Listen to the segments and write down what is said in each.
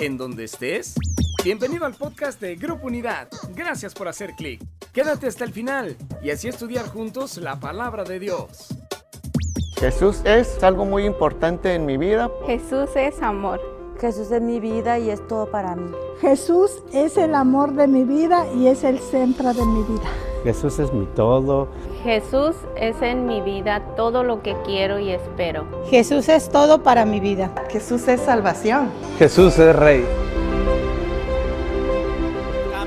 en donde estés. Bienvenido al podcast de Grupo Unidad. Gracias por hacer clic. Quédate hasta el final y así estudiar juntos la palabra de Dios. Jesús es algo muy importante en mi vida. Jesús es amor. Jesús es mi vida y es todo para mí. Jesús es el amor de mi vida y es el centro de mi vida. Jesús es mi todo. Jesús es en mi vida todo lo que quiero y espero. Jesús es todo para mi vida. Jesús es salvación. Jesús es rey.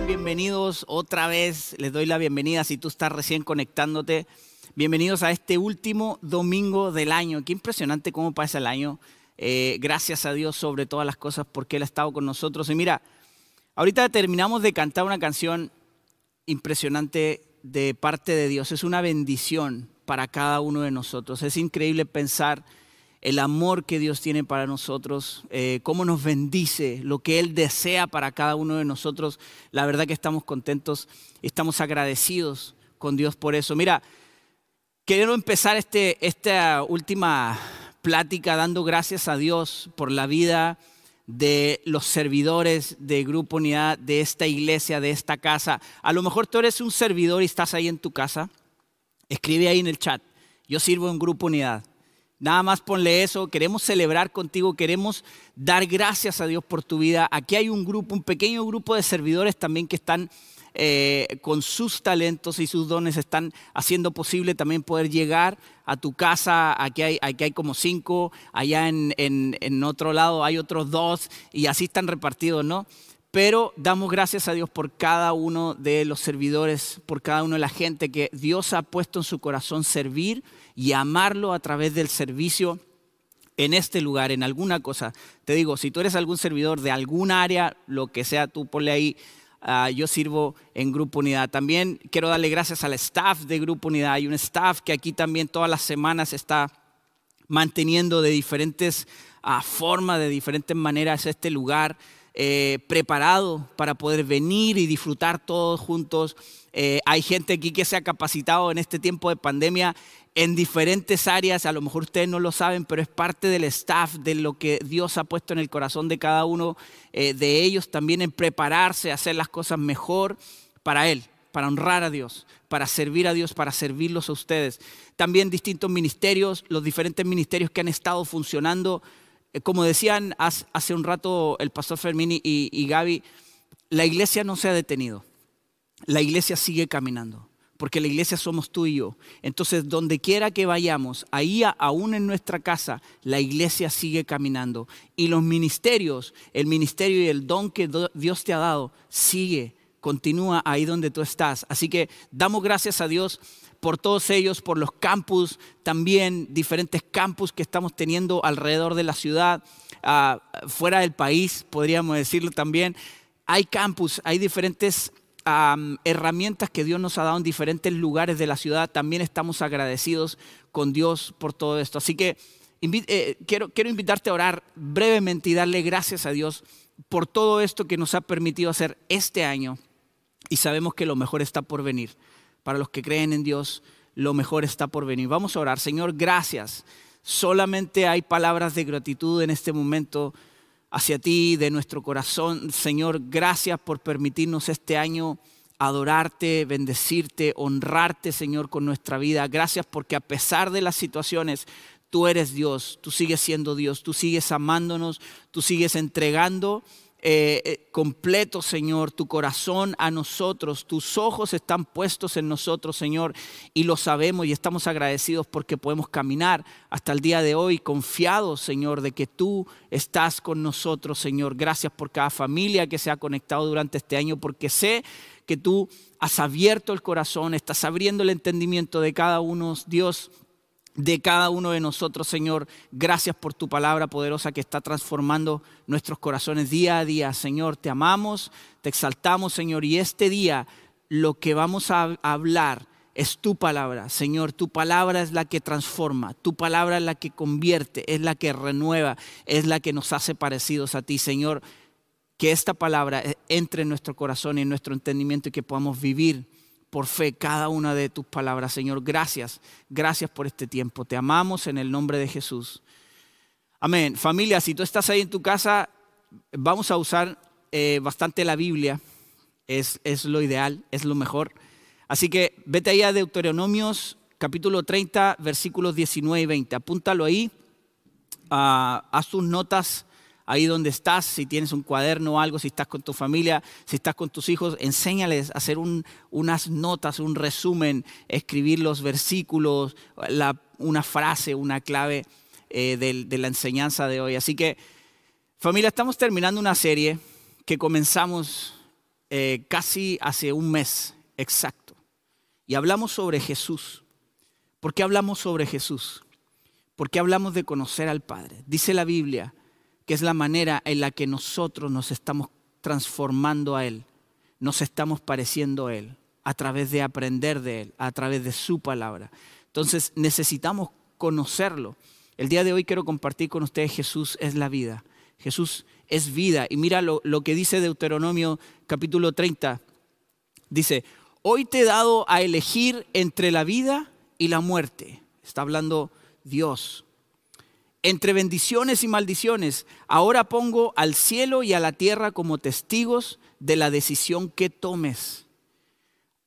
Bienvenidos otra vez, les doy la bienvenida si tú estás recién conectándote. Bienvenidos a este último domingo del año. Qué impresionante cómo pasa el año. Eh, gracias a Dios sobre todas las cosas porque Él ha estado con nosotros. Y mira, ahorita terminamos de cantar una canción impresionante de parte de Dios. Es una bendición para cada uno de nosotros. Es increíble pensar el amor que Dios tiene para nosotros, eh, cómo nos bendice, lo que Él desea para cada uno de nosotros. La verdad que estamos contentos, estamos agradecidos con Dios por eso. Mira, quiero empezar este, esta última plática dando gracias a Dios por la vida de los servidores de Grupo Unidad, de esta iglesia, de esta casa. A lo mejor tú eres un servidor y estás ahí en tu casa. Escribe ahí en el chat. Yo sirvo en Grupo Unidad. Nada más ponle eso. Queremos celebrar contigo, queremos dar gracias a Dios por tu vida. Aquí hay un grupo, un pequeño grupo de servidores también que están eh, con sus talentos y sus dones están haciendo posible también poder llegar a tu casa. Aquí hay, aquí hay como cinco, allá en, en, otro lado hay otros dos y así están repartidos, ¿no? Pero damos gracias a Dios por cada uno de los servidores, por cada uno de la gente que Dios ha puesto en su corazón servir y amarlo a través del servicio en este lugar, en alguna cosa. Te digo, si tú eres algún servidor de algún área, lo que sea, tú ponle ahí Ah, yo sirvo en Grupo Unidad. También quiero darle gracias al staff de Grupo Unidad. Hay un staff que aquí también todas las semanas está manteniendo de diferentes ah, formas, de diferentes maneras este lugar eh, preparado para poder venir y disfrutar todos juntos. Eh, hay gente aquí que se ha capacitado en este tiempo de pandemia en diferentes áreas, a lo mejor ustedes no lo saben, pero es parte del staff, de lo que Dios ha puesto en el corazón de cada uno eh, de ellos, también en prepararse, hacer las cosas mejor para Él, para honrar a Dios, para servir a Dios, para servirlos a ustedes. También distintos ministerios, los diferentes ministerios que han estado funcionando. Eh, como decían hace un rato el pastor Fermín y, y Gaby, la iglesia no se ha detenido, la iglesia sigue caminando porque la iglesia somos tú y yo. Entonces, donde quiera que vayamos, ahí aún en nuestra casa, la iglesia sigue caminando. Y los ministerios, el ministerio y el don que Dios te ha dado, sigue, continúa ahí donde tú estás. Así que damos gracias a Dios por todos ellos, por los campus, también diferentes campus que estamos teniendo alrededor de la ciudad, ah, fuera del país, podríamos decirlo también. Hay campus, hay diferentes herramientas que Dios nos ha dado en diferentes lugares de la ciudad. También estamos agradecidos con Dios por todo esto. Así que eh, quiero, quiero invitarte a orar brevemente y darle gracias a Dios por todo esto que nos ha permitido hacer este año. Y sabemos que lo mejor está por venir. Para los que creen en Dios, lo mejor está por venir. Vamos a orar. Señor, gracias. Solamente hay palabras de gratitud en este momento hacia ti de nuestro corazón. Señor, gracias por permitirnos este año adorarte, bendecirte, honrarte, Señor, con nuestra vida. Gracias porque a pesar de las situaciones, tú eres Dios, tú sigues siendo Dios, tú sigues amándonos, tú sigues entregando eh, eh, completo, Señor, tu corazón a nosotros, tus ojos están puestos en nosotros, Señor, y lo sabemos y estamos agradecidos porque podemos caminar hasta el día de hoy confiados, Señor, de que tú estás con nosotros, Señor. Gracias por cada familia que se ha conectado durante este año, porque sé que tú has abierto el corazón, estás abriendo el entendimiento de cada uno, Dios de cada uno de nosotros, Señor. Gracias por tu palabra poderosa que está transformando nuestros corazones día a día. Señor, te amamos, te exaltamos, Señor. Y este día lo que vamos a hablar es tu palabra. Señor, tu palabra es la que transforma, tu palabra es la que convierte, es la que renueva, es la que nos hace parecidos a ti, Señor. Que esta palabra entre en nuestro corazón y en nuestro entendimiento y que podamos vivir por fe cada una de tus palabras, Señor. Gracias, gracias por este tiempo. Te amamos en el nombre de Jesús. Amén. Familia, si tú estás ahí en tu casa, vamos a usar eh, bastante la Biblia, es, es lo ideal, es lo mejor. Así que vete ahí a Deuteronomios capítulo 30, versículos 19 y 20. Apúntalo ahí, ah, haz tus notas ahí donde estás, si tienes un cuaderno o algo, si estás con tu familia, si estás con tus hijos, enséñales a hacer unas notas, un resumen, escribir los versículos, una frase, una clave eh, de, la enseñanza de hoy. Así que, familia, estamos terminando una serie que comenzamos eh, casi hace un mes exacto. Y hablamos sobre Jesús. ¿Por qué hablamos sobre Jesús? ¿Por qué hablamos de conocer al Padre? Dice la Biblia que es la manera en la que nosotros nos estamos transformando a Él, nos estamos pareciendo a Él, a través de aprender de Él, a través de su palabra. Entonces necesitamos conocerlo. El día de hoy quiero compartir con ustedes Jesús es la vida. Jesús es vida. Y mira lo, lo que dice Deuteronomio capítulo 30. Dice, hoy te he dado a elegir entre la vida y la muerte. Está hablando Dios. Entre bendiciones y maldiciones, ahora pongo al cielo y a la tierra como testigos de la decisión que tomes.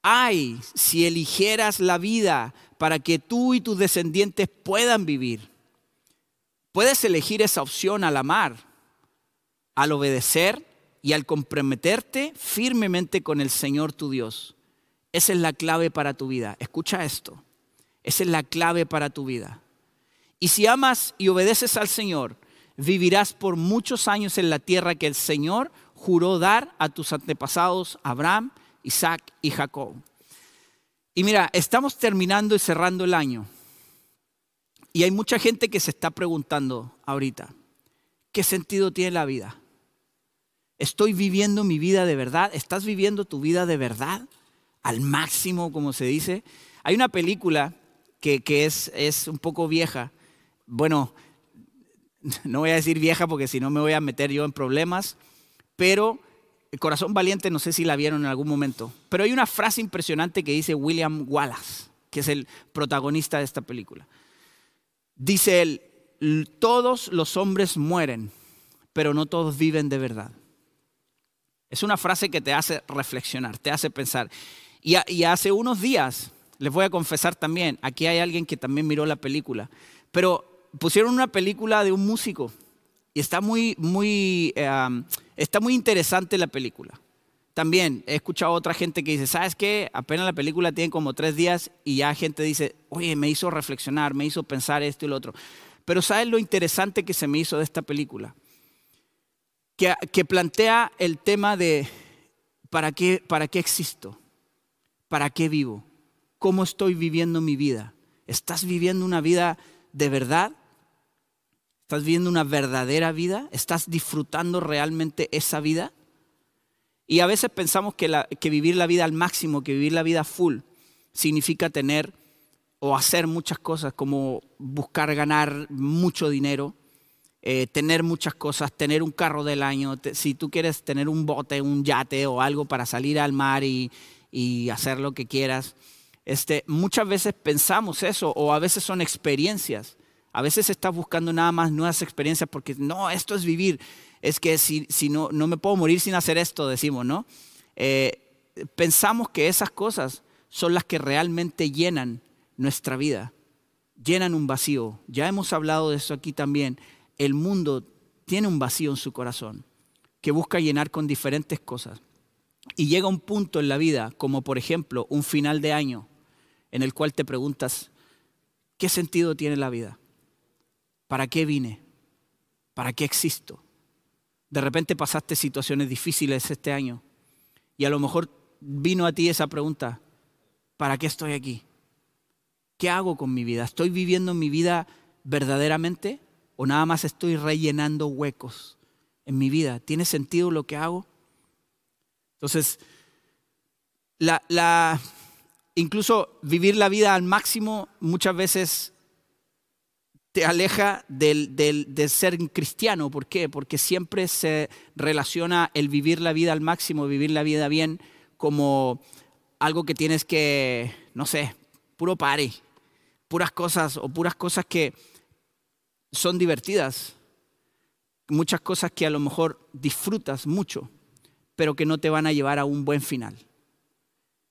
Ay, si eligieras la vida para que tú y tus descendientes puedan vivir. Puedes elegir esa opción al amar, al obedecer y al comprometerte firmemente con el Señor tu Dios. Esa es la clave para tu vida. Escucha esto. Esa es la clave para tu vida. Y si amas y obedeces al Señor, vivirás por muchos años en la tierra que el Señor juró dar a tus antepasados, Abraham, Isaac y Jacob. Y mira, estamos terminando y cerrando el año. Y hay mucha gente que se está preguntando ahorita, ¿qué sentido tiene la vida? ¿Estoy viviendo mi vida de verdad? ¿Estás viviendo tu vida de verdad? Al máximo, como se dice. Hay una película que, es, un poco vieja. Bueno, no voy a decir vieja porque si no me voy a meter yo en problemas, pero el Corazón Valiente no sé si la vieron en algún momento, pero hay una frase impresionante que dice William Wallace, que es el protagonista de esta película. Dice él, todos los hombres mueren, pero no todos viven de verdad. Es una frase que te hace reflexionar, te hace pensar. Y, y hace unos días les voy a confesar también, aquí hay alguien que también miró la película, pero pusieron una película de un músico y está muy, muy, eh, está muy interesante la película. También he escuchado a otra gente que dice, ¿sabes qué? Apenas la película tiene como tres días y ya gente dice, oye, me hizo reflexionar, me hizo pensar esto y lo otro. Pero ¿sabes lo interesante que se me hizo de esta película? Que, que plantea el tema de ¿para qué, ¿para qué existo? ¿Para qué vivo? cómo estoy viviendo mi vida. ¿Estás viviendo una vida de verdad? ¿Estás viviendo una verdadera vida? ¿Estás disfrutando realmente esa vida? Y a veces pensamos que, vivir la vida al máximo, que vivir la vida full, significa tener o hacer muchas cosas como buscar ganar mucho dinero, eh, tener muchas cosas, tener un carro del año, si tú quieres tener un bote, un yate o algo para salir al mar y hacer lo que quieras. Este, muchas veces pensamos eso o a veces son experiencias. A veces estás buscando nada más nuevas experiencias porque no, esto es vivir. Es que si, no, no me puedo morir sin hacer esto, decimos, ¿no? Eh, pensamos que esas cosas son las que realmente llenan nuestra vida, llenan un vacío. Ya hemos hablado de eso aquí también. El mundo tiene un vacío en su corazón que busca llenar con diferentes cosas. Y llega un punto en la vida, como por ejemplo un final de año, en el cual te preguntas, ¿qué sentido tiene la vida? ¿Para qué vine? ¿Para qué existo? De repente pasaste situaciones difíciles este año y a lo mejor vino a ti esa pregunta, ¿para qué estoy aquí? ¿Qué hago con mi vida? ¿Estoy viviendo mi vida verdaderamente o nada más estoy rellenando huecos en mi vida? ¿Tiene sentido lo que hago? Entonces, la, la, incluso vivir la vida al máximo muchas veces te aleja del, de ser cristiano. ¿Por qué? Porque siempre se relaciona el vivir la vida al máximo, vivir la vida bien, como algo que tienes que, no sé, puro pare, puras cosas o puras cosas que son divertidas. muchas cosas que a lo mejor disfrutas mucho, pero que no te van a llevar a un buen final.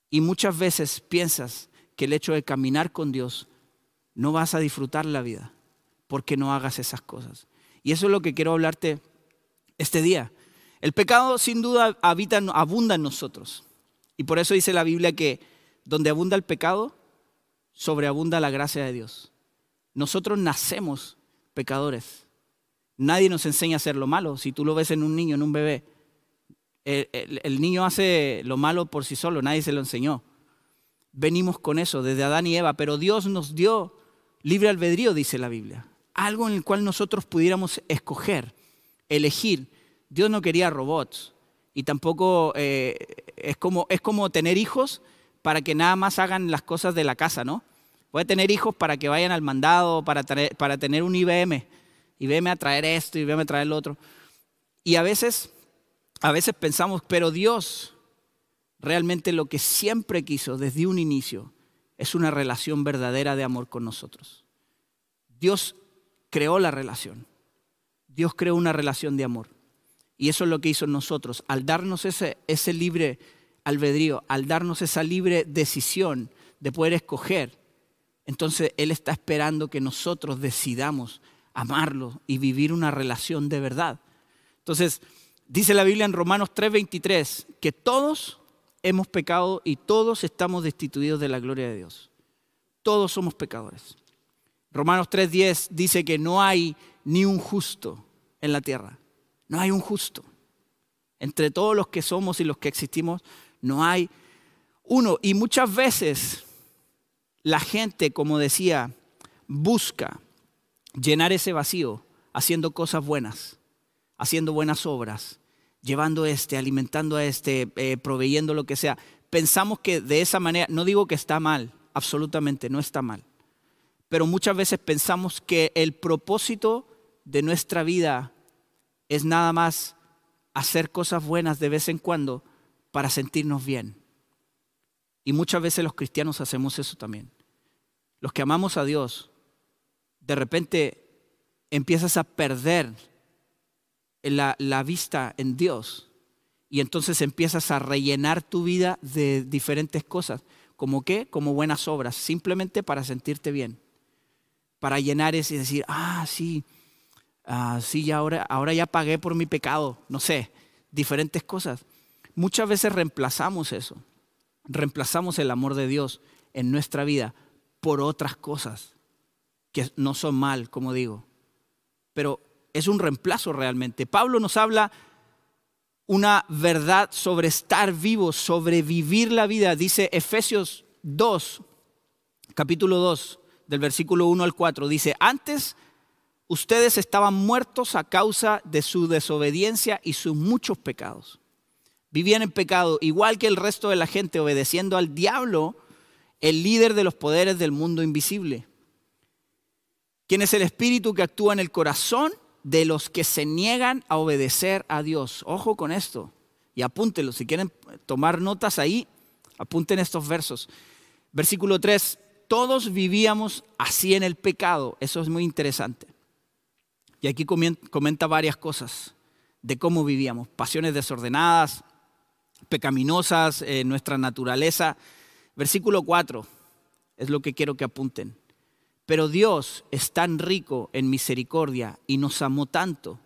Y muchas veces piensas que el hecho de caminar con Dios no vas a disfrutar la vida porque no hagas esas cosas. Y eso es lo que quiero hablarte este día. El pecado sin duda habita, abunda en nosotros. Y por eso dice la Biblia que donde abunda el pecado, sobreabunda la gracia de Dios. Nosotros nacemos pecadores. Nadie nos enseña a hacer lo malo. Si tú lo ves en un niño, en un bebé, el, niño hace lo malo por sí solo, nadie se lo enseñó. Venimos con eso desde Adán y Eva, pero Dios nos dio libre albedrío, dice la Biblia. Algo en el cual nosotros pudiéramos escoger, elegir. Dios no quería robots y tampoco eh, es, como, es como tener hijos para que nada más hagan las cosas de la casa, ¿no? Puede tener hijos para que vayan al mandado, para, para tener un IBM. IBM a traer esto, IBM a traer lo otro. Y a veces a veces pensamos, pero Dios realmente lo que siempre quiso desde un inicio es una relación verdadera de amor con nosotros. Dios creó la relación. Dios creó una relación de amor. Y eso es lo que hizo nosotros. Al darnos ese, ese libre albedrío, al darnos esa libre decisión de poder escoger, entonces Él está esperando que nosotros decidamos amarlo y vivir una relación de verdad. Entonces, Dice la Biblia en Romanos 3:23 que todos hemos pecado y todos estamos destituidos de la gloria de Dios. Todos somos pecadores. Romanos 3:10 dice que no hay ni un justo en la tierra. No hay un justo. Entre todos los que somos y los que existimos, no hay uno. Y muchas veces la gente, como decía, busca llenar ese vacío haciendo cosas buenas haciendo buenas obras, llevando este, alimentando a este, eh, proveyendo lo que sea. Pensamos que de esa manera, no digo que está mal, absolutamente no está mal, pero muchas veces pensamos que el propósito de nuestra vida es nada más hacer cosas buenas de vez en cuando para sentirnos bien. Y muchas veces los cristianos hacemos eso también. Los que amamos a Dios, de repente empiezas a perder la, vista en Dios. Y entonces empiezas a rellenar tu vida de diferentes cosas. ¿Como qué? Como buenas obras, simplemente para sentirte bien. Para llenar eso y decir, ah, sí, ah, sí, ahora, ahora ya pagué por mi pecado. No sé, diferentes cosas. Muchas veces reemplazamos eso. Reemplazamos el amor de Dios en nuestra vida por otras cosas que no son mal, como digo. Pero es un reemplazo realmente. Pablo nos habla una verdad sobre estar vivo, sobre vivir la vida. Dice Efesios 2, capítulo 2, del versículo 1 al 4. Dice, antes ustedes estaban muertos a causa de su desobediencia y sus muchos pecados. Vivían en pecado, igual que el resto de la gente, obedeciendo al diablo, el líder de los poderes del mundo invisible. Quien es el espíritu que actúa en el corazón de los que se niegan a obedecer a Dios. Ojo con esto y apúntenlo. Si quieren tomar notas ahí, apunten estos versos. Versículo 3, todos vivíamos así en el pecado. Eso es muy interesante. Y aquí comenta varias cosas de cómo vivíamos. Pasiones desordenadas, pecaminosas, eh, nuestra naturaleza. Versículo 4 es lo que quiero que apunten. Pero Dios es tan rico en misericordia y nos amó tanto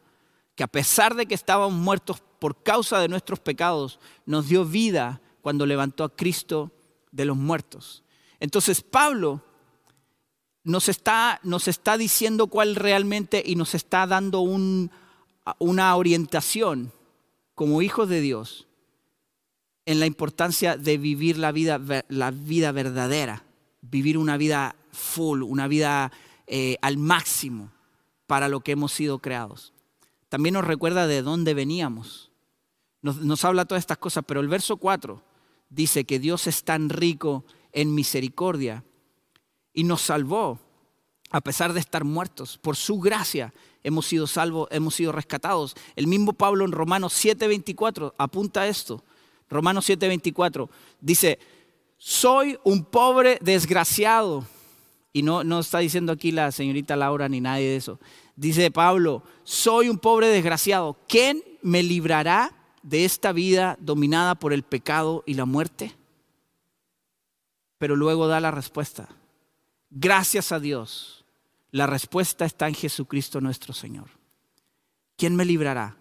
que a pesar de que estábamos muertos por causa de nuestros pecados, nos dio vida cuando levantó a Cristo de los muertos. Entonces Pablo nos está, nos está diciendo cuál realmente y nos está dando una orientación como hijos de Dios en la importancia de vivir la vida, la vida verdadera, vivir una vida full, una vida eh, al máximo para lo que hemos sido creados. También nos recuerda de dónde veníamos. Nos, habla todas estas cosas, pero el verso 4 dice que Dios es tan rico en misericordia y nos salvó a pesar de estar muertos. Por su gracia hemos sido salvos, hemos sido rescatados. El mismo Pablo en Romanos 7:24 apunta esto. Romanos 7:24 dice, soy un pobre desgraciado Y no, no está diciendo aquí la señorita Laura ni nadie de eso. Dice Pablo, soy un pobre desgraciado. ¿Quién me librará de esta vida dominada por el pecado y la muerte? Pero luego da la respuesta. Gracias a Dios. La respuesta está en Jesucristo nuestro Señor. ¿Quién me librará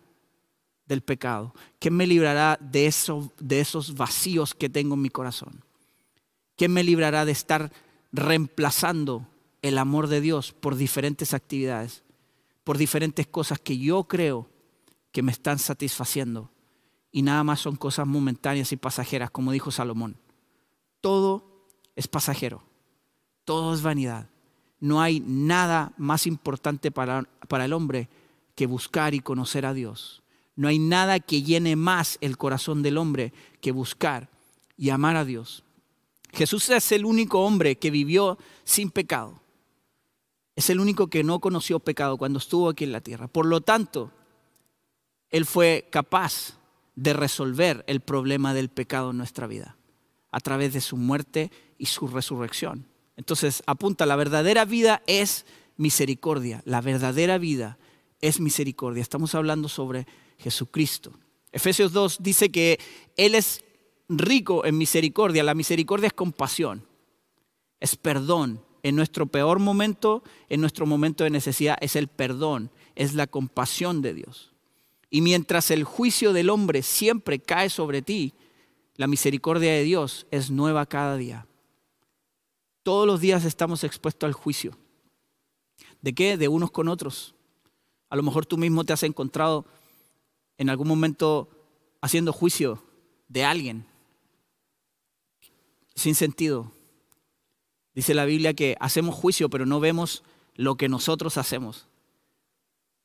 del pecado? ¿Quién me librará de, de esos vacíos que tengo en mi corazón? ¿Quién me librará de estar reemplazando el amor de Dios por diferentes actividades, por diferentes cosas que yo creo que me están satisfaciendo y nada más son cosas momentáneas y pasajeras, como dijo Salomón. Todo es pasajero, todo es vanidad. No hay nada más importante para, para el hombre que buscar y conocer a Dios. No hay nada que llene más el corazón del hombre que buscar y amar a Dios. Jesús es el único hombre que vivió sin pecado. Es el único que no conoció pecado cuando estuvo aquí en la tierra. Por lo tanto, Él fue capaz de resolver el problema del pecado en nuestra vida a través de su muerte y su resurrección. Entonces, apunta, la verdadera vida es misericordia. La verdadera vida es misericordia. Estamos hablando sobre Jesucristo. Efesios 2 dice que Él es rico en misericordia. La misericordia es compasión, es perdón. En nuestro peor momento, en nuestro momento de necesidad, es el perdón, es la compasión de Dios. Y mientras el juicio del hombre siempre cae sobre ti, la misericordia de Dios es nueva cada día. Todos los días estamos expuestos al juicio. ¿De qué? De unos con otros. A lo mejor tú mismo te has encontrado en algún momento haciendo juicio de alguien sin sentido. Dice la Biblia que hacemos juicio, pero no vemos lo que nosotros hacemos.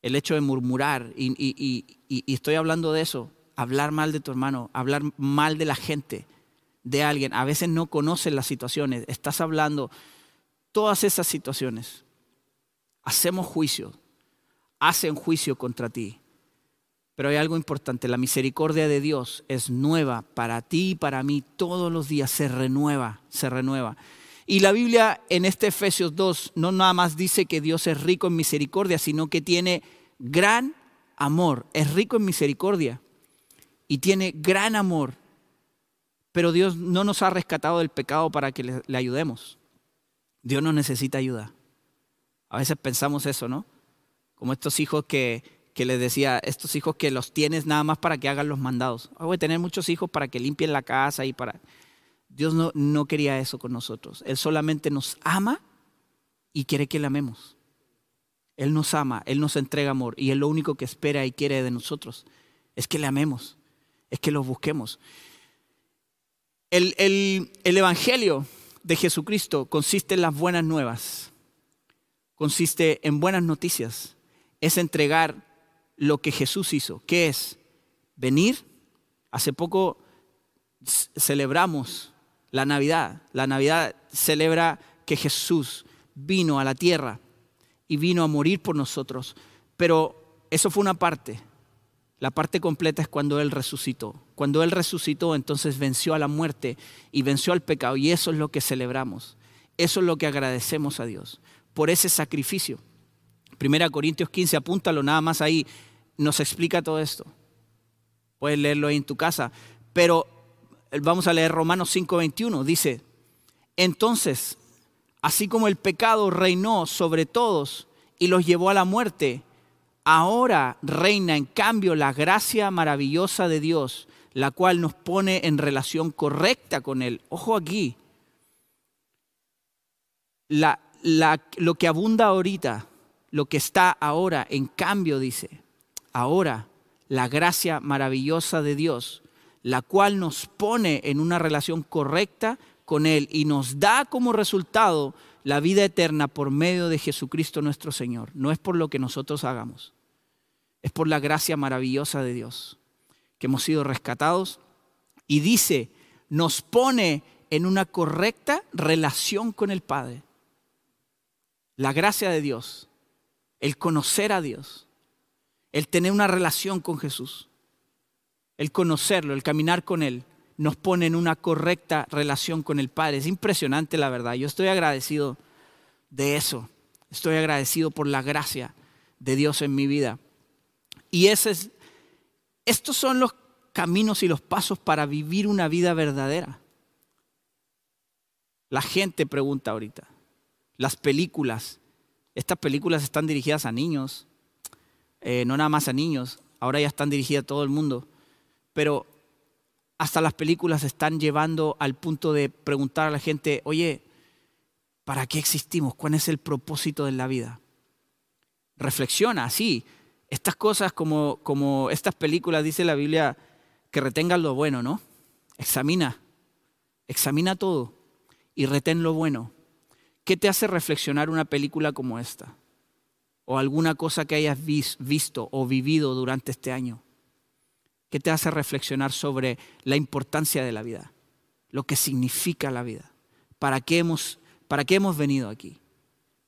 El hecho de murmurar, y, estoy hablando de eso, hablar mal de tu hermano, hablar mal de la gente, de alguien. A veces no conoces las situaciones, estás hablando todas esas situaciones. Hacemos juicio, hacen juicio contra ti. Pero hay algo importante, la misericordia de Dios es nueva para ti y para mí todos los días, se renueva, se renueva. Y la Biblia en este Efesios 2 no nada más dice que Dios es rico en misericordia, sino que tiene gran amor, es rico en misericordia y tiene gran amor. Pero Dios no nos ha rescatado del pecado para que le, le ayudemos. Dios no necesita ayuda. A veces pensamos eso, ¿no? Como estos hijos que que les decía, estos hijos que los tienes nada más para que hagan los mandados. Ah, voy a tener muchos hijos para que limpien la casa y para... Dios no, no quería eso con nosotros. Él solamente nos ama y quiere que le amemos. Él nos ama, Él nos entrega amor y Él lo único que espera y quiere de nosotros es que le amemos, es que lo busquemos. El, el, el Evangelio de Jesucristo consiste en las buenas nuevas, consiste en buenas noticias, es entregar lo que Jesús hizo, que es venir. Hace poco celebramos la Navidad. La Navidad celebra que Jesús vino a la tierra y vino a morir por nosotros. Pero eso fue una parte. La parte completa es cuando Él resucitó. Cuando Él resucitó, entonces venció a la muerte y venció al pecado. Y eso es lo que celebramos. Eso es lo que agradecemos a Dios por ese sacrificio. Primera Corintios 15, apúntalo nada más ahí, nos explica todo esto. Puedes leerlo ahí en tu casa. Pero vamos a leer Romanos 5:21. Dice, entonces, así como el pecado reinó sobre todos y los llevó a la muerte, ahora reina en cambio la gracia maravillosa de Dios, la cual nos pone en relación correcta con Él. Ojo aquí. lo que abunda ahorita lo que está ahora, en cambio, dice, ahora la gracia maravillosa de Dios, la cual nos pone en una relación correcta con Él y nos da como resultado la vida eterna por medio de Jesucristo nuestro Señor. No es por lo que nosotros hagamos, es por la gracia maravillosa de Dios, que hemos sido rescatados y dice, nos pone en una correcta relación con el Padre. La gracia de Dios el conocer a Dios, el tener una relación con Jesús, el conocerlo, el caminar con Él, nos pone en una correcta relación con el Padre. Es impresionante la verdad. Yo estoy agradecido de eso. Estoy agradecido por la gracia de Dios en mi vida. Y es, estos son los caminos y los pasos para vivir una vida verdadera. La gente pregunta ahorita, las películas, estas películas están dirigidas a niños, eh, no nada más a niños, ahora ya están dirigidas a todo el mundo, pero hasta las películas están llevando al punto de preguntar a la gente, oye, ¿para qué existimos? ¿Cuál es el propósito de la vida? Reflexiona, sí. Estas cosas como, como estas películas, dice la Biblia, que retengan lo bueno, ¿no? Examina, examina todo y retén lo bueno. ¿Qué te hace reflexionar una película como esta? O alguna cosa que hayas visto o vivido durante este año. ¿Qué te hace reflexionar sobre la importancia de la vida? Lo que significa la vida. ¿Para qué hemos, para qué hemos venido aquí?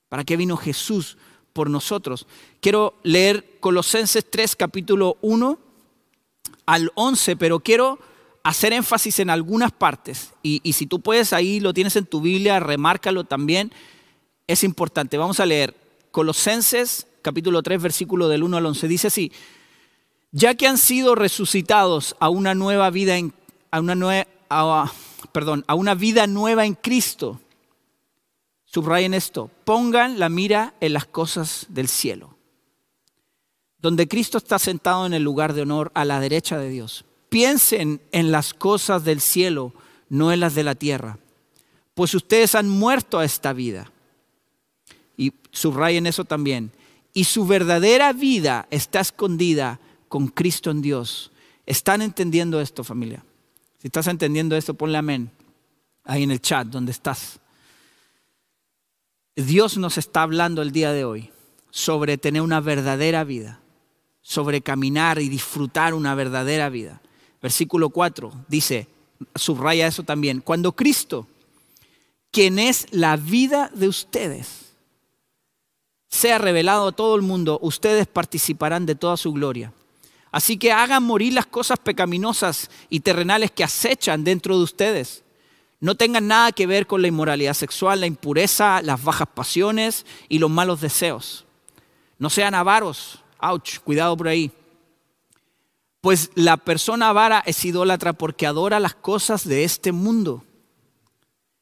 ¿Para qué vino Jesús por nosotros? Quiero leer Colosenses 3, capítulo 1 al 11, pero quiero hacer énfasis en algunas partes. Y, si tú puedes, ahí lo tienes en tu Biblia, remárcalo también. Es importante. Vamos a leer Colosenses capítulo 3, versículo del 1 al 11. Dice así, ya que han sido resucitados a una nueva vida en, a una perdón, a una vida nueva en Cristo. Subrayen esto, pongan la mira en las cosas del cielo, donde Cristo está sentado en el lugar de honor a la derecha de Dios. Piensen en las cosas del cielo, no en las de la tierra, pues ustedes han muerto a esta vida. Y subrayen eso también. Y su verdadera vida está escondida con Cristo en Dios. ¿Están entendiendo esto, familia? Si estás entendiendo esto, ponle amén ahí en el chat donde estás. Dios nos está hablando el día de hoy sobre tener una verdadera vida, sobre caminar y disfrutar una verdadera vida. Versículo 4 dice, subraya eso también, cuando Cristo, quien es la vida de ustedes, sea revelado a todo el mundo, ustedes participarán de toda su gloria. Así que hagan morir las cosas pecaminosas y terrenales que acechan dentro de ustedes. No tengan nada que ver con la inmoralidad sexual, la impureza, las bajas pasiones y los malos deseos. No sean avaros. Ouch, cuidado por ahí. Pues la persona avara es idólatra porque adora las cosas de este mundo.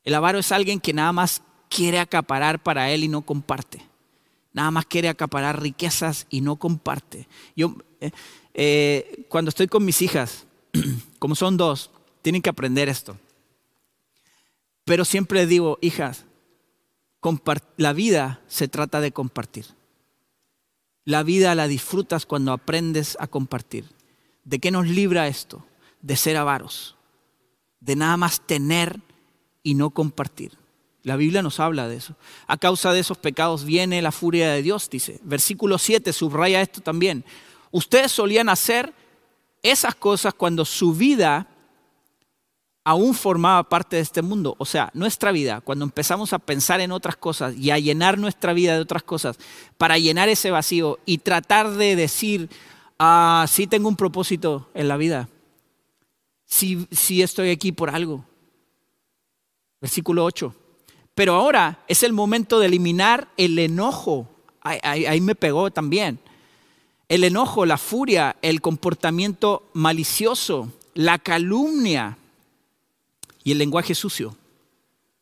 El avaro es alguien que nada más quiere acaparar para él y no comparte. Nada más quiere acaparar riquezas y no comparte. Yo, eh, eh, cuando estoy con mis hijas, como son dos, tienen que aprender esto. Pero siempre digo, hijas, la vida se trata de compartir. La vida la disfrutas cuando aprendes a compartir. ¿De qué nos libra esto? De ser avaros, de nada más tener y no compartir. La Biblia nos habla de eso. A causa de esos pecados viene la furia de Dios, dice. Versículo 7 subraya esto también. Ustedes solían hacer esas cosas cuando su vida aún formaba parte de este mundo. O sea, nuestra vida, cuando empezamos a pensar en otras cosas y a llenar nuestra vida de otras cosas, para llenar ese vacío y tratar de decir, ah, sí tengo un propósito en la vida, sí, sí estoy aquí por algo. Versículo 8. Pero ahora es el momento de eliminar el enojo. ahí me pegó también el enojo, la furia, el comportamiento malicioso, la calumnia y el lenguaje sucio.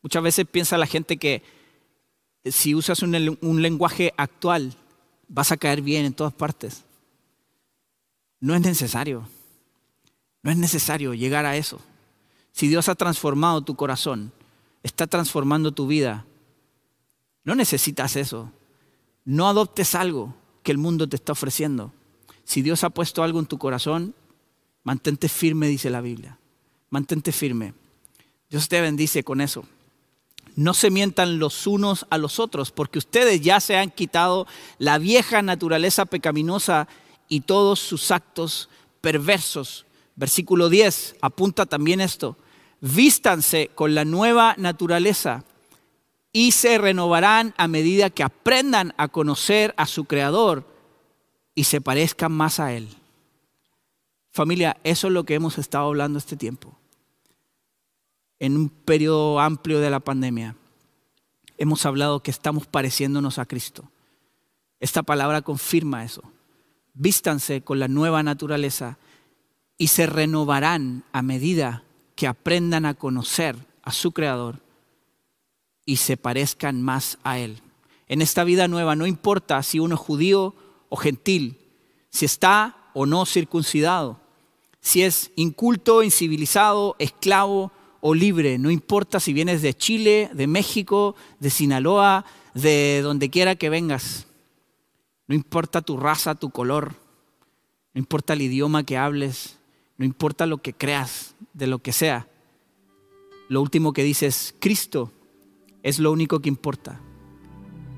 Muchas veces piensa la gente que si usas un, lenguaje actual vas a caer bien en todas partes. No es necesario. No es necesario llegar a eso. Si Dios ha transformado tu corazón, está transformando tu vida, no necesitas eso. No adoptes algo que el mundo te está ofreciendo. Si Dios ha puesto algo en tu corazón, mantente firme, dice la Biblia. Mantente firme. Dios te bendice con eso. No se mientan los unos a los otros, porque ustedes ya se han quitado la vieja naturaleza pecaminosa y todos sus actos perversos. Versículo 10 apunta también esto. Vístanse con la nueva naturaleza y se renovarán a medida que aprendan a conocer a su Creador y se parezcan más a Él. Familia, eso es lo que hemos estado hablando este tiempo, en un periodo amplio de la pandemia. hemos hablado que estamos pareciéndonos a Cristo. Esta palabra confirma eso. Vístanse con la nueva naturaleza y se renovarán a medida que aprendan a conocer a su Creador y se parezcan más a Él. En esta vida nueva no importa si uno es judío o gentil, si está o no circuncidado, si es inculto, incivilizado, esclavo o libre, no importa si vienes de Chile, de México, de Sinaloa, de donde quiera que vengas, no importa tu raza, tu color, no importa el idioma que hables, no importa lo que creas, de lo que sea, lo último que dices, es, Cristo es lo único que importa.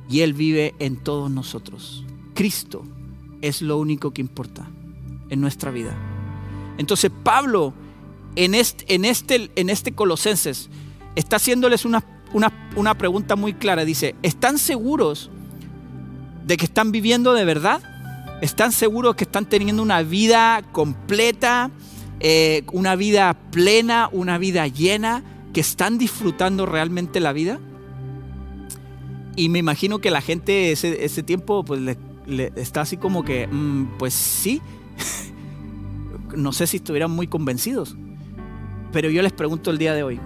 Y Él vive en todos nosotros. Cristo es lo único que importa en nuestra vida. Entonces Pablo en este, en este, en este Colosenses está haciéndoles una, una pregunta muy clara. Dice, ¿están seguros de que están viviendo de verdad? ¿Están seguros que están teniendo una vida completa, eh, una vida plena, una vida llena, que están disfrutando realmente la vida? Y me imagino que la gente ese, tiempo pues le, está así como que, mm, pues sí, no sé si estuvieran muy convencidos, pero yo les pregunto el día de hoy,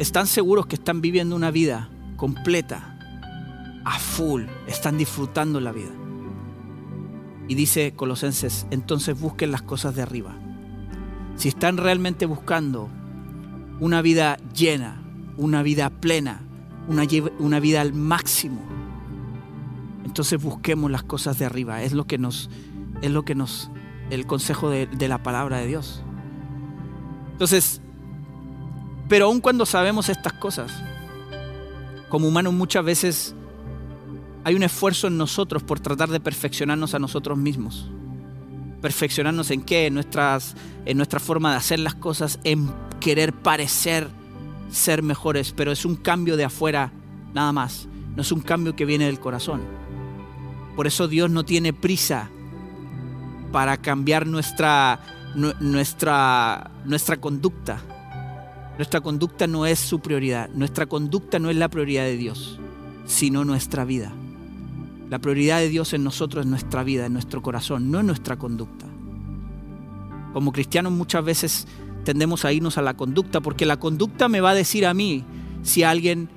¿están seguros que están viviendo una vida completa, a full, están disfrutando la vida? Y dice Colosenses, entonces busquen las cosas de arriba. Si están realmente buscando una vida llena, una vida plena, una, una vida al máximo, entonces busquemos las cosas de arriba. Es lo que nos, es lo que nos, el consejo de, de la palabra de Dios. Entonces, pero aun cuando sabemos estas cosas, como humanos muchas veces hay un esfuerzo en nosotros por tratar de perfeccionarnos a nosotros mismos. ¿Perfeccionarnos en qué? En, nuestras, en nuestra forma de hacer las cosas, en querer parecer ser mejores, pero es un cambio de afuera nada más, no es un cambio que viene del corazón. Por eso Dios no tiene prisa para cambiar nuestra, nuestra, nuestra conducta. Nuestra conducta no es su prioridad, nuestra conducta no es la prioridad de Dios, sino nuestra vida. La prioridad de Dios en nosotros es nuestra vida, en nuestro corazón, no en nuestra conducta. Como cristianos muchas veces tendemos a irnos a la conducta, porque la conducta me va a decir a mí si alguien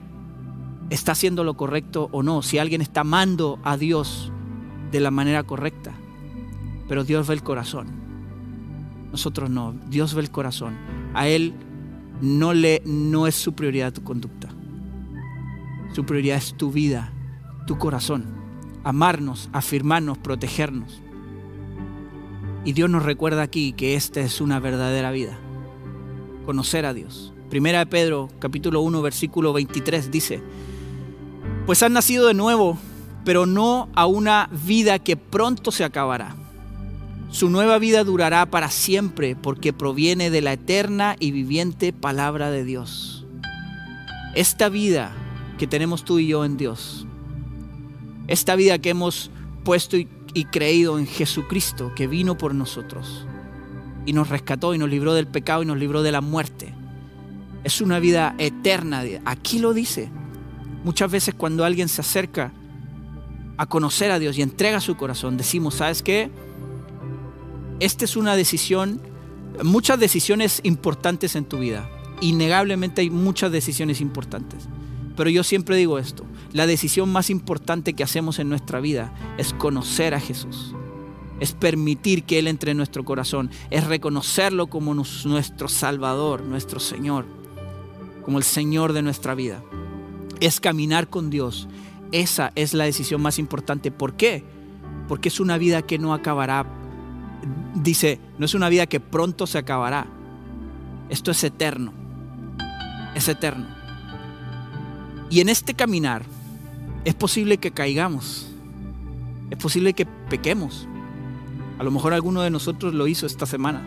está haciendo lo correcto o no, si alguien está amando a Dios de la manera correcta. Pero Dios ve el corazón. Nosotros no, Dios ve el corazón. A Él no, le, no es su prioridad tu conducta. Su prioridad es tu vida, tu corazón amarnos, afirmarnos, protegernos. Y Dios nos recuerda aquí que esta es una verdadera vida, conocer a Dios. Primera de Pedro, capítulo 1, versículo 23 dice, pues han nacido de nuevo, pero no a una vida que pronto se acabará. Su nueva vida durará para siempre porque proviene de la eterna y viviente palabra de Dios. Esta vida que tenemos tú y yo en Dios esta vida que hemos puesto y, creído en Jesucristo, que vino por nosotros y nos rescató y nos libró del pecado y nos libró de la muerte. Es una vida eterna. Aquí lo dice. Muchas veces cuando alguien se acerca a conocer a Dios y entrega su corazón, decimos, ¿sabes qué? Esta es una decisión, muchas decisiones importantes en tu vida. Innegablemente hay muchas decisiones importantes. Pero yo siempre digo esto, la decisión más importante que hacemos en nuestra vida es conocer a Jesús. Es permitir que Él entre en nuestro corazón. Es reconocerlo como nuestro Salvador, nuestro Señor. Como el Señor de nuestra vida. Es caminar con Dios. Esa es la decisión más importante. ¿Por qué? Porque es una vida que no acabará. Dice, no es una vida que pronto se acabará. Esto es eterno. Es eterno. Y en este caminar es posible que caigamos. Es posible que pequemos. A lo mejor alguno de nosotros lo hizo esta semana.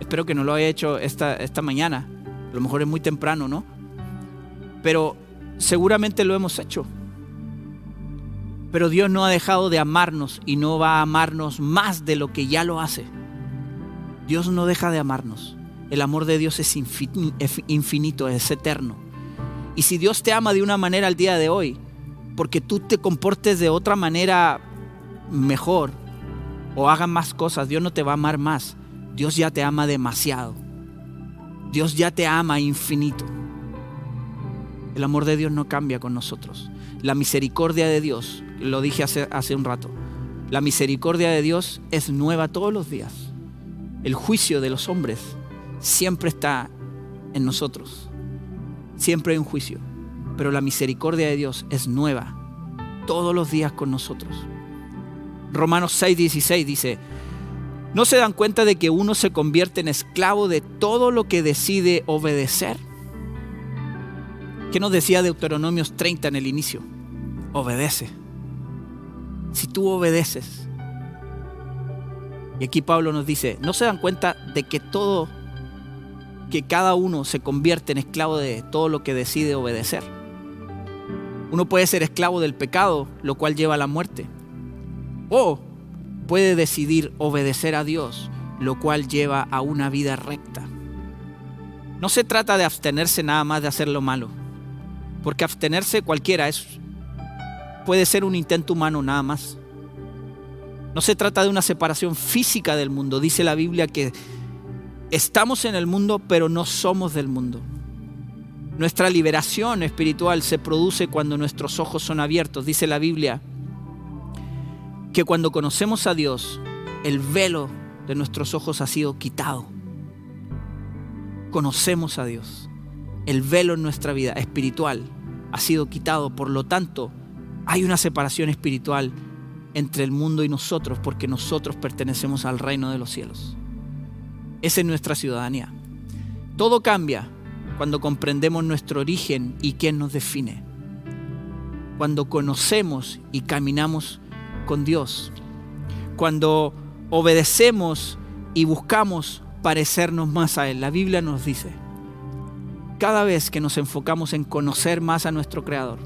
Espero que no lo haya hecho esta, esta mañana. A lo mejor es muy temprano, ¿no? Pero seguramente lo hemos hecho. Pero Dios no ha dejado de amarnos y no va a amarnos más de lo que ya lo hace. Dios no deja de amarnos. El amor de Dios es infinito, es eterno. Y si Dios te ama de una manera al día de hoy, porque tú te comportes de otra manera mejor o hagas más cosas, Dios no te va a amar más. Dios ya te ama demasiado. Dios ya te ama infinito. El amor de Dios no cambia con nosotros. La misericordia de Dios, lo dije hace, hace un rato, la misericordia de Dios es nueva todos los días. El juicio de los hombres siempre está en nosotros. Siempre hay un juicio. Pero la misericordia de Dios es nueva todos los días con nosotros. Romanos 6:16 dice, ¿no se dan cuenta de que uno se convierte en esclavo de todo lo que decide obedecer? ¿Qué nos decía Deuteronomios 30 en el inicio? Obedece. Si tú obedeces. Y aquí Pablo nos dice, ¿no se dan cuenta de que todo, que cada uno se convierte en esclavo de todo lo que decide obedecer? Uno puede ser esclavo del pecado, lo cual lleva a la muerte. O puede decidir obedecer a Dios, lo cual lleva a una vida recta. No se trata de abstenerse nada más de hacer lo malo, porque abstenerse cualquiera es puede ser un intento humano nada más. No se trata de una separación física del mundo. Dice la Biblia que estamos en el mundo, pero no somos del mundo. Nuestra liberación espiritual se produce cuando nuestros ojos son abiertos. Dice la Biblia que cuando conocemos a Dios, el velo de nuestros ojos ha sido quitado. Conocemos a Dios. El velo en nuestra vida espiritual ha sido quitado. Por lo tanto, hay una separación espiritual entre el mundo y nosotros porque nosotros pertenecemos al reino de los cielos. Esa es nuestra ciudadanía. Todo cambia cuando comprendemos nuestro origen y quién nos define. Cuando conocemos y caminamos con Dios. Cuando obedecemos y buscamos parecernos más a Él. La Biblia nos dice, cada vez que nos enfocamos en conocer más a nuestro Creador,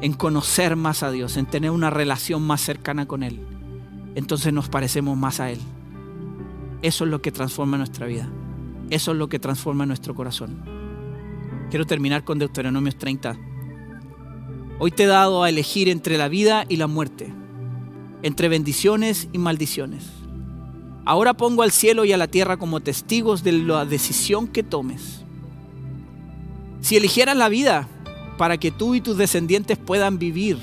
en conocer más a Dios, en tener una relación más cercana con Él, entonces nos parecemos más a Él. Eso es lo que transforma nuestra vida. Eso es lo que transforma nuestro corazón. Quiero terminar con Deuteronomios 30. Hoy te he dado a elegir entre la vida y la muerte, entre bendiciones y maldiciones. Ahora pongo al cielo y a la tierra como testigos de la decisión que tomes. Si eligieras la vida, para que tú y tus descendientes puedan vivir.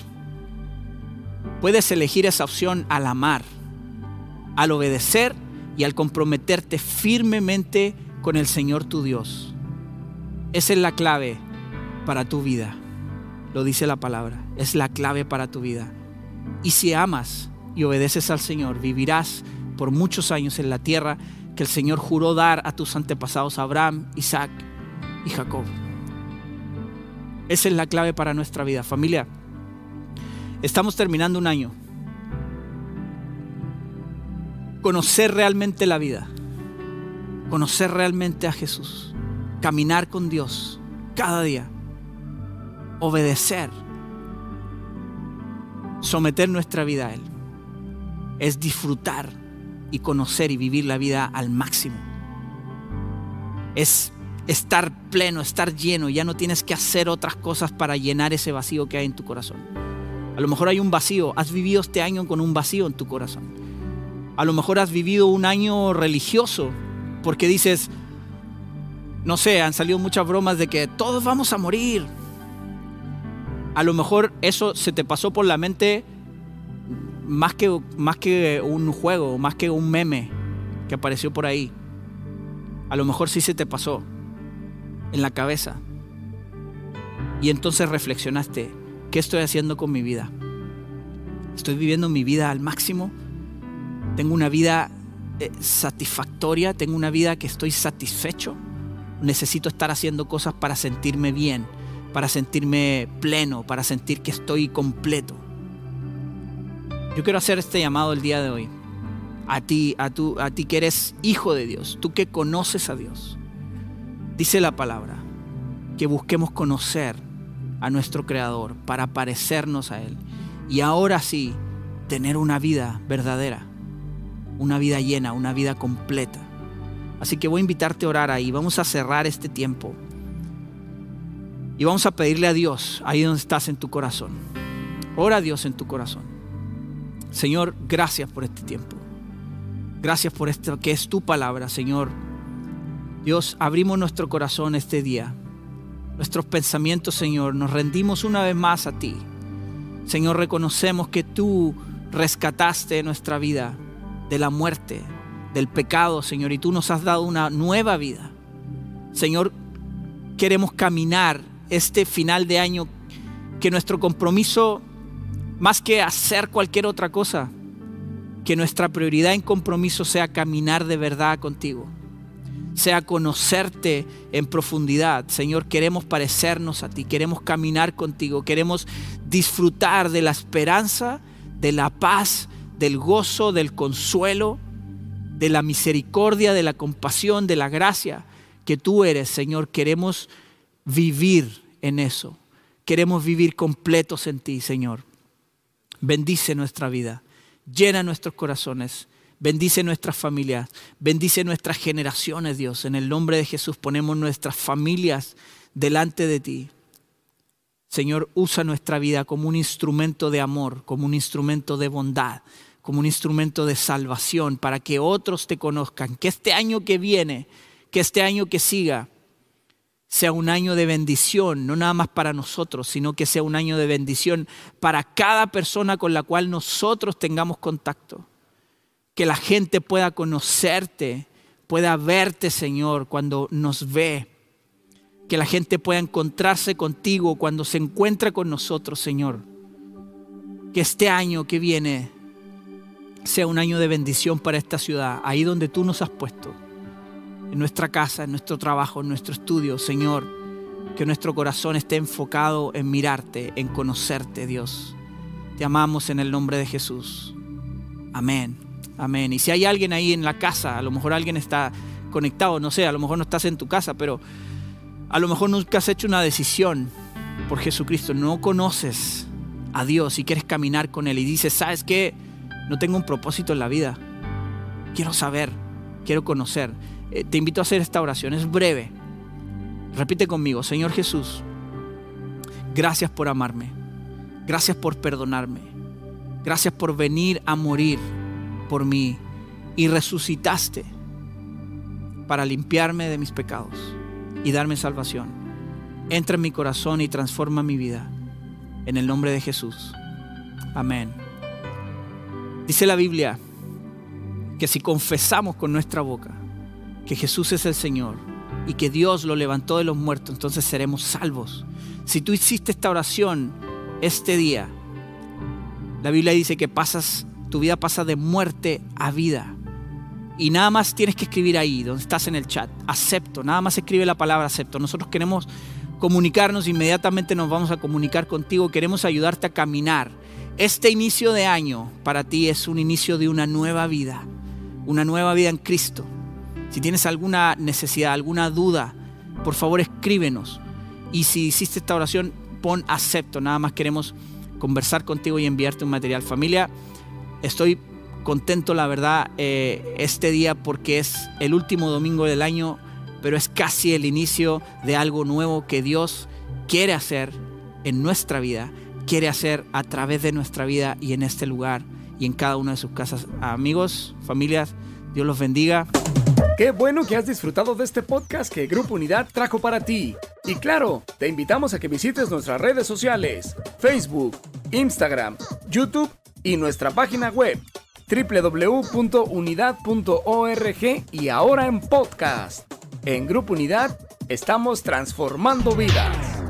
Puedes elegir esa opción al amar, al obedecer y al comprometerte firmemente con el Señor tu Dios. Esa es la clave para tu vida. Lo dice la palabra. Es la clave para tu vida. Y si amas y obedeces al Señor, vivirás por muchos años en la tierra que el Señor juró dar a tus antepasados Abraham, Isaac y Jacob. Esa es la clave para nuestra vida. Familia, estamos terminando un año. Conocer realmente la vida. Conocer realmente a Jesús. Caminar con Dios cada día. Obedecer. Someter nuestra vida a Él. Es disfrutar y conocer y vivir la vida al máximo. Es estar pleno, estar lleno. Ya no tienes que hacer otras cosas para llenar ese vacío que hay en tu corazón. A lo mejor hay un vacío. Has vivido este año con un vacío en tu corazón. A lo mejor has vivido un año religioso porque dices, no sé, han salido muchas bromas de que todos vamos a morir. A lo mejor eso se te pasó por la mente más que, más que un juego, más que un meme que apareció por ahí. A lo mejor sí se te pasó en la cabeza. Y entonces reflexionaste, ¿qué estoy haciendo con mi vida? ¿Estoy viviendo mi vida al máximo? ¿Tengo una vida eh, satisfactoria? ¿Tengo una vida que estoy satisfecho? Necesito estar haciendo cosas para sentirme bien, para sentirme pleno, para sentir que estoy completo. Yo quiero hacer este llamado el día de hoy. A ti, a, tú, a ti que eres hijo de Dios, tú que conoces a Dios Dice la palabra que busquemos conocer a nuestro Creador para parecernos a Él. Y ahora sí, tener una vida verdadera, una vida llena, una vida completa. Así que voy a invitarte a orar ahí. Vamos a cerrar este tiempo. Y vamos a pedirle a Dios, ahí donde estás en tu corazón. Ora a Dios en tu corazón. Señor, gracias por este tiempo. Gracias por esto que es tu palabra, Señor. Dios, abrimos nuestro corazón este día. Nuestros pensamientos, Señor, nos rendimos una vez más a ti. Señor, reconocemos que tú rescataste nuestra vida de la muerte, del pecado, Señor, y tú nos has dado una nueva vida. Señor, queremos caminar este final de año, que nuestro compromiso, más que hacer cualquier otra cosa, que nuestra prioridad en compromiso sea caminar de verdad contigo, sea conocerte en profundidad. Señor, queremos parecernos a ti, queremos caminar contigo, queremos disfrutar de la esperanza, de la paz, del gozo, del consuelo, de la misericordia, de la compasión, de la gracia que tú eres, Señor. Queremos vivir en eso. Queremos vivir completos en ti, Señor. Bendice nuestra vida, llena nuestros corazones, bendice nuestras familias, bendice nuestras generaciones, Dios. En el nombre de Jesús ponemos nuestras familias delante de ti. Señor, usa nuestra vida como un instrumento de amor, como un instrumento de bondad, como un instrumento de salvación para que otros te conozcan. Que este año que viene, que este año que siga, sea un año de bendición, no nada más para nosotros, sino que sea un año de bendición para cada persona con la cual nosotros tengamos contacto. Que la gente pueda conocerte, pueda verte, Señor, cuando nos ve. Que la gente pueda encontrarse contigo cuando se encuentra con nosotros, Señor. Que este año que viene sea un año de bendición para esta ciudad, ahí donde tú nos has puesto en nuestra casa, en nuestro trabajo, en nuestro estudio, Señor. Que nuestro corazón esté enfocado en mirarte, en conocerte, Dios. Te amamos en el nombre de Jesús. Amén. Amén. Y si hay alguien ahí en la casa, a lo mejor alguien está conectado, no sé, a lo mejor no estás en tu casa, pero a lo mejor nunca has hecho una decisión por Jesucristo, no conoces a Dios y quieres caminar con Él y dices, ¿sabes qué? No tengo un propósito en la vida. Quiero saber, quiero conocer. Eh, te invito a hacer esta oración, es breve. Repite conmigo, Señor Jesús, gracias por amarme, gracias por perdonarme, gracias por venir a morir por mí y resucitaste para limpiarme de mis pecados y darme salvación. Entra en mi corazón y transforma mi vida. En el nombre de Jesús. Amén. Dice la Biblia que si confesamos con nuestra boca que Jesús es el Señor y que Dios lo levantó de los muertos, entonces seremos salvos. Si tú hiciste esta oración este día, la Biblia dice que pasas, tu vida pasa de muerte a vida. Y nada más tienes que escribir ahí, donde estás en el chat, acepto, nada más escribe la palabra acepto. Nosotros queremos comunicarnos, inmediatamente nos vamos a comunicar contigo, queremos ayudarte a caminar. Este inicio de año para ti es un inicio de una nueva vida, una nueva vida en Cristo. Si tienes alguna necesidad, alguna duda, por favor escríbenos. Y si hiciste esta oración, pon acepto. Nada más queremos conversar contigo y enviarte un material. Familia, estoy contento, la verdad, eh, este día porque es el último domingo del año, pero es casi el inicio de algo nuevo que Dios quiere hacer en nuestra vida, quiere hacer a través de nuestra vida y en este lugar y en cada una de sus casas. Amigos, familias, Dios los bendiga. Qué bueno que has disfrutado de este podcast que Grupo Unidad trajo para ti. Y claro, te invitamos a que visites nuestras redes sociales, Facebook, Instagram, YouTube y nuestra página web www.unidad.org y ahora en podcast. En Grupo Unidad estamos transformando vidas.